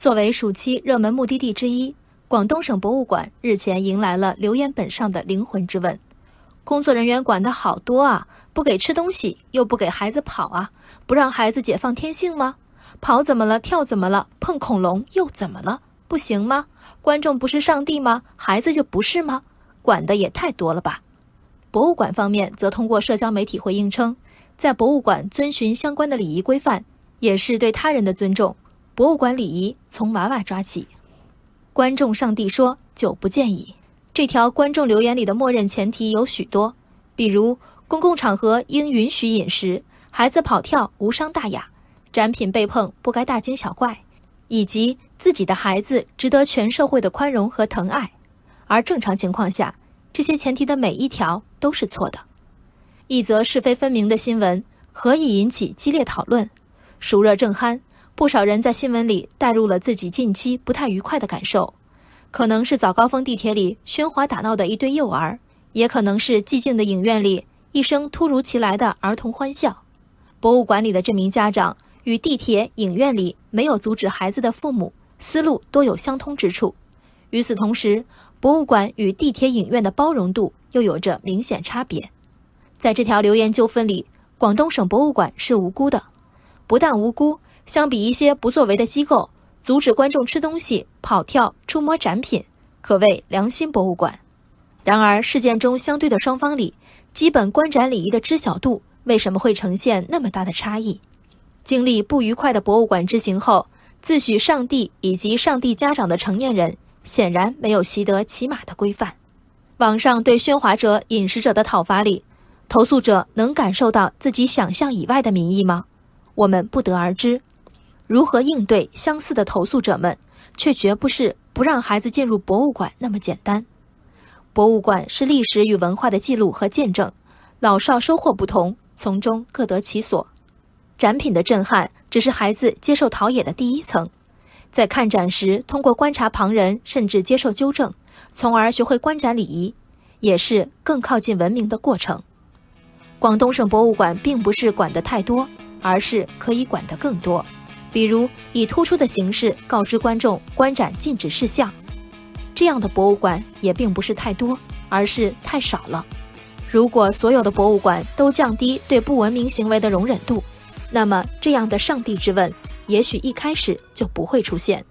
作为暑期热门目的地之一，广东省博物馆日前迎来了留言本上的灵魂之问：工作人员管得好多啊，不给吃东西，又不给孩子跑啊，不让孩子解放天性吗？跑怎么了？跳怎么了？碰恐龙又怎么了？不行吗？观众不是上帝吗？孩子就不是吗？管的也太多了吧？博物馆方面则通过社交媒体回应称，在博物馆遵循相关的礼仪规范，也是对他人的尊重。博物馆礼仪从娃娃抓起。观众上帝说就不建议。这条观众留言里的默认前提有许多，比如公共场合应允许饮食，孩子跑跳无伤大雅，展品被碰不该大惊小怪，以及自己的孩子值得全社会的宽容和疼爱。而正常情况下，这些前提的每一条都是错的。一则是非分明的新闻何以引起激烈讨论？暑热正酣。不少人在新闻里带入了自己近期不太愉快的感受，可能是早高峰地铁里喧哗打闹的一堆幼儿，也可能是寂静的影院里一声突如其来的儿童欢笑。博物馆里的这名家长与地铁、影院里没有阻止孩子的父母思路多有相通之处。与此同时，博物馆与地铁、影院的包容度又有着明显差别。在这条留言纠纷里，广东省博物馆是无辜的，不但无辜。相比一些不作为的机构，阻止观众吃东西、跑跳、触摸展品，可谓良心博物馆。然而，事件中相对的双方里，基本观展礼仪的知晓度为什么会呈现那么大的差异？经历不愉快的博物馆之行后，自诩上帝以及上帝家长的成年人，显然没有习得起码的规范。网上对喧哗者、饮食者的讨伐里，投诉者能感受到自己想象以外的民意吗？我们不得而知。如何应对相似的投诉者们，却绝不是不让孩子进入博物馆那么简单。博物馆是历史与文化的记录和见证，老少收获不同，从中各得其所。展品的震撼只是孩子接受陶冶的第一层，在看展时通过观察旁人，甚至接受纠正，从而学会观展礼仪，也是更靠近文明的过程。广东省博物馆并不是管得太多，而是可以管得更多。比如以突出的形式告知观众观展禁止事项，这样的博物馆也并不是太多，而是太少了。如果所有的博物馆都降低对不文明行为的容忍度，那么这样的上帝之问，也许一开始就不会出现。